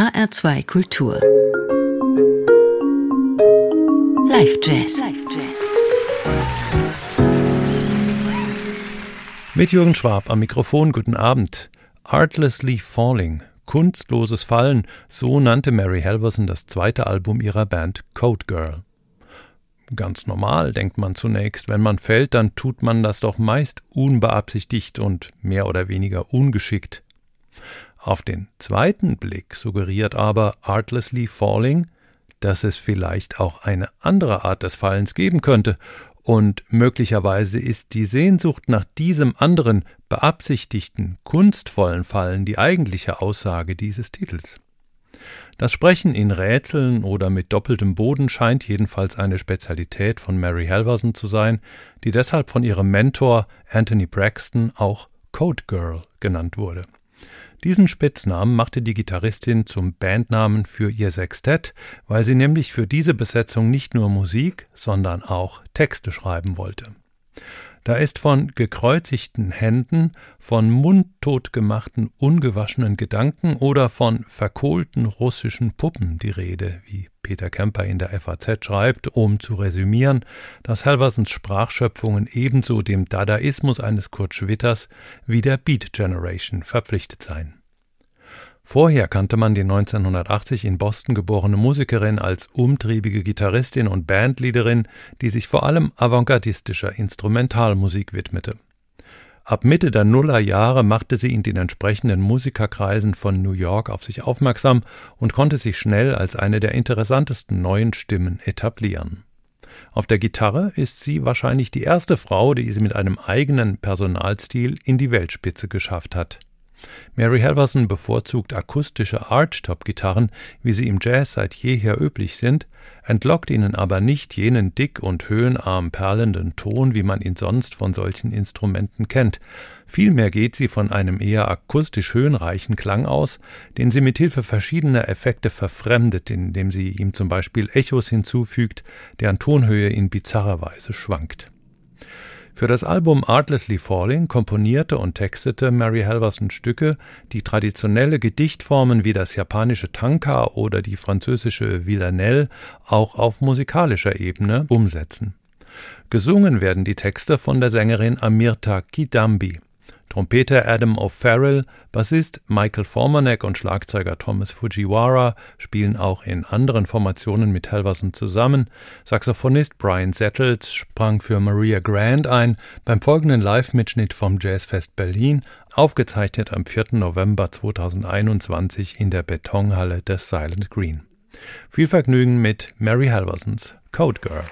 HR2 Kultur. Live Jazz. Mit Jürgen Schwab am Mikrofon, guten Abend. Artlessly Falling, kunstloses Fallen, so nannte Mary Halverson das zweite Album ihrer Band Code Girl. Ganz normal, denkt man zunächst, wenn man fällt, dann tut man das doch meist unbeabsichtigt und mehr oder weniger ungeschickt. Auf den zweiten Blick suggeriert aber Artlessly Falling, dass es vielleicht auch eine andere Art des Fallens geben könnte, und möglicherweise ist die Sehnsucht nach diesem anderen, beabsichtigten, kunstvollen Fallen die eigentliche Aussage dieses Titels. Das Sprechen in Rätseln oder mit doppeltem Boden scheint jedenfalls eine Spezialität von Mary Halverson zu sein, die deshalb von ihrem Mentor Anthony Braxton auch Code Girl genannt wurde. Diesen Spitznamen machte die Gitarristin zum Bandnamen für ihr Sextett, weil sie nämlich für diese Besetzung nicht nur Musik, sondern auch Texte schreiben wollte. Da ist von gekreuzigten Händen, von mundtot gemachten, ungewaschenen Gedanken oder von verkohlten russischen Puppen die Rede, wie Peter Kemper in der FAZ schreibt, um zu resümieren, dass Halversons Sprachschöpfungen ebenso dem Dadaismus eines Kurt Schwitters wie der Beat Generation verpflichtet seien. Vorher kannte man die 1980 in Boston geborene Musikerin als umtriebige Gitarristin und Bandleaderin, die sich vor allem avantgardistischer Instrumentalmusik widmete. Ab Mitte der Nullerjahre machte sie in den entsprechenden Musikerkreisen von New York auf sich aufmerksam und konnte sich schnell als eine der interessantesten neuen Stimmen etablieren. Auf der Gitarre ist sie wahrscheinlich die erste Frau, die sie mit einem eigenen Personalstil in die Weltspitze geschafft hat. Mary Halverson bevorzugt akustische Archtop-Gitarren, wie sie im Jazz seit jeher üblich sind, entlockt ihnen aber nicht jenen dick und höhenarm perlenden Ton, wie man ihn sonst von solchen Instrumenten kennt. Vielmehr geht sie von einem eher akustisch höhenreichen Klang aus, den sie mit Hilfe verschiedener Effekte verfremdet, indem sie ihm zum Beispiel Echos hinzufügt, deren Tonhöhe in bizarrer Weise schwankt. Für das Album Artlessly Falling komponierte und textete Mary Halverson Stücke, die traditionelle Gedichtformen wie das japanische Tanka oder die französische Villanelle auch auf musikalischer Ebene umsetzen. Gesungen werden die Texte von der Sängerin Amirta Kidambi. Trompeter Adam O'Farrell, Bassist Michael Formanek und Schlagzeuger Thomas Fujiwara spielen auch in anderen Formationen mit Halverson zusammen. Saxophonist Brian Settles sprang für Maria Grant ein beim folgenden Live-Mitschnitt vom Jazzfest Berlin, aufgezeichnet am 4. November 2021 in der Betonhalle des Silent Green. Viel Vergnügen mit Mary Halversons Code Girl.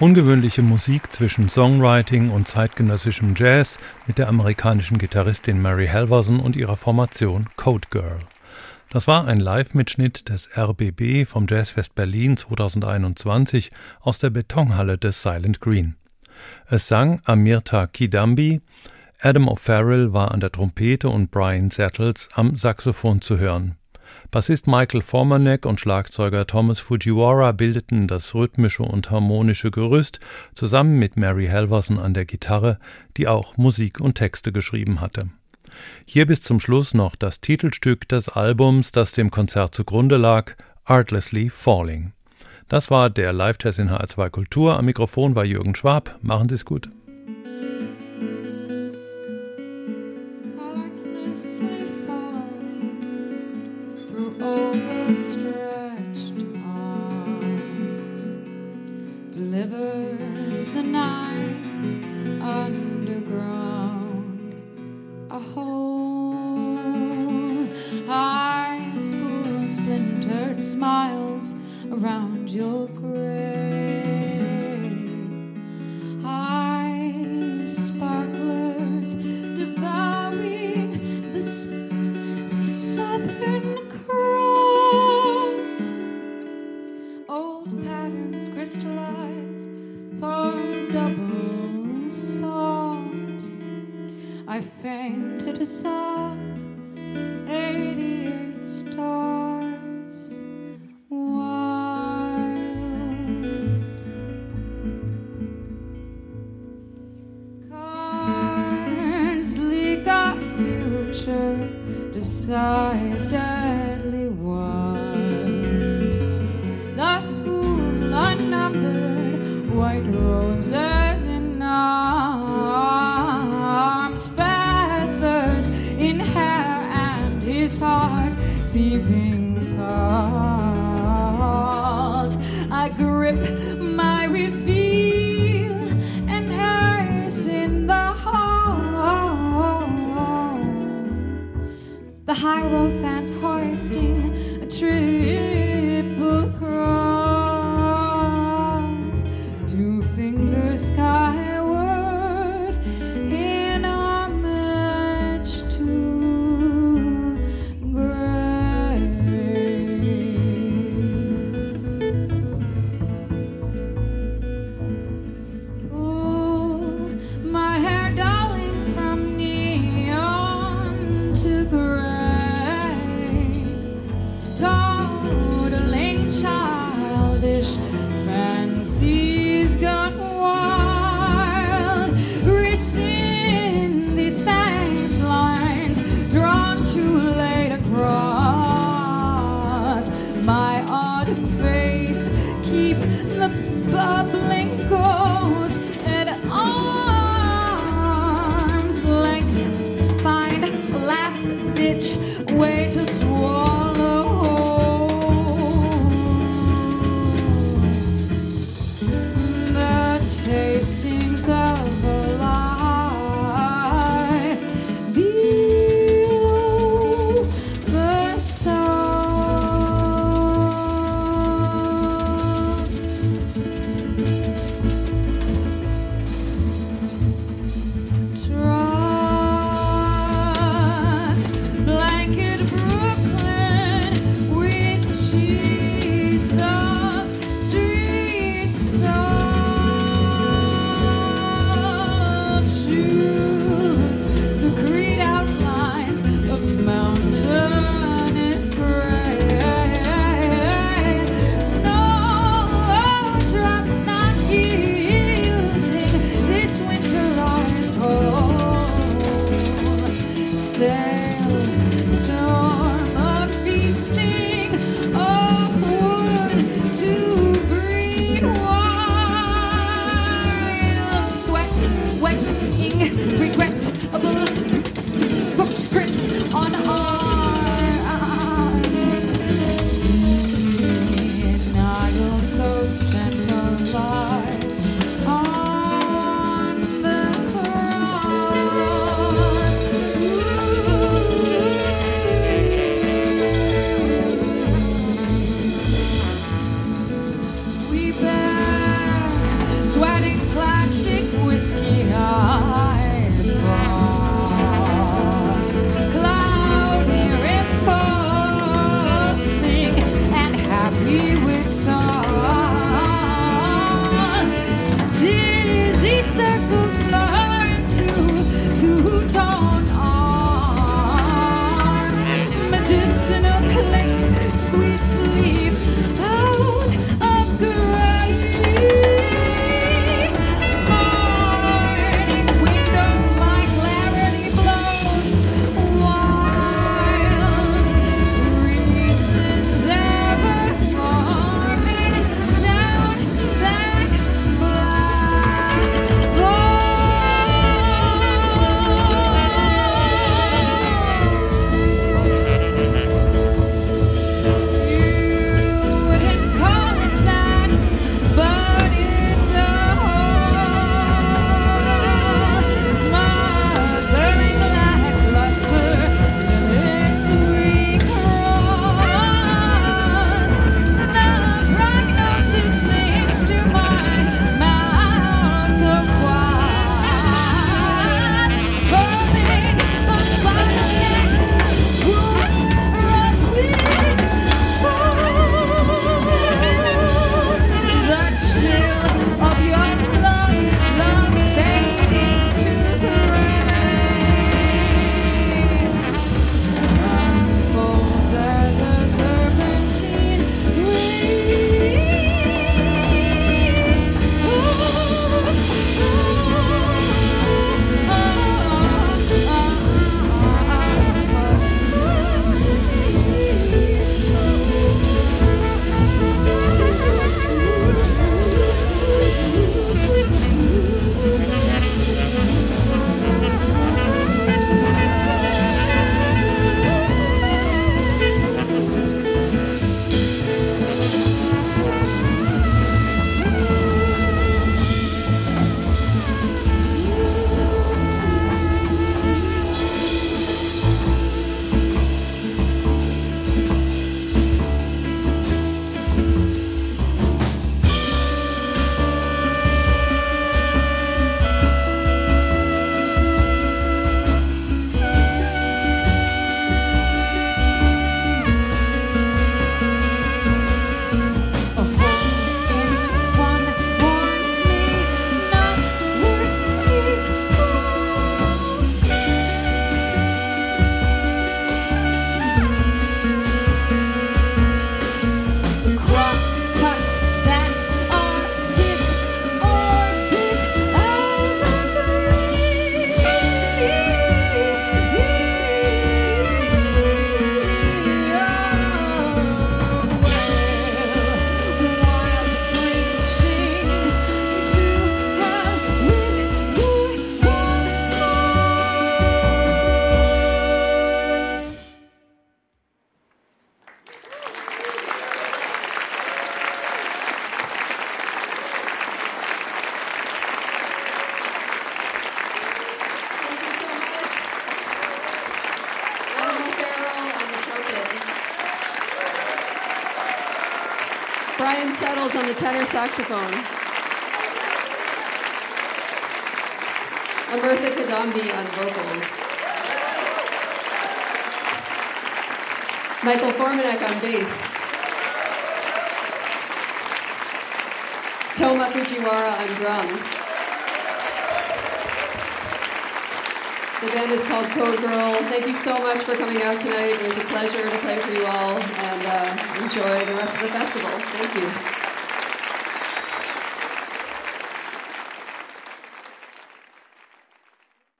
Ungewöhnliche Musik zwischen Songwriting und zeitgenössischem Jazz mit der amerikanischen Gitarristin Mary Halverson und ihrer Formation Code Girl. Das war ein Live-Mitschnitt des RBB vom Jazzfest Berlin 2021 aus der Betonhalle des Silent Green. Es sang Amirta Kidambi, Adam O'Farrell war an der Trompete und Brian Settles am Saxophon zu hören. Bassist Michael Formanek und Schlagzeuger Thomas Fujiwara bildeten das rhythmische und harmonische Gerüst zusammen mit Mary Halverson an der Gitarre, die auch Musik und Texte geschrieben hatte. Hier bis zum Schluss noch das Titelstück des Albums, das dem Konzert zugrunde lag, Artlessly Falling. Das war der Live-Test in HR2 Kultur. Am Mikrofon war Jürgen Schwab. Machen Sie es gut. Delivers the night underground a hole high spool splintered smiles around your grave high sparklers devouring the southern cross. Old patterns crystallize for double salt. I fainted a soft 88 stars wild. Cards leak our future decidedly his heart seething salt. I grip my reveal and hers in the hall. The hierophant hoisting a triple saxophone. Amirtha Kadambi on vocals. Michael Formanek on bass. Toma Fujiwara on drums. The band is called Code Girl. Thank you so much for coming out tonight. It was a pleasure to play for you all and uh, enjoy the rest of the festival. Thank you.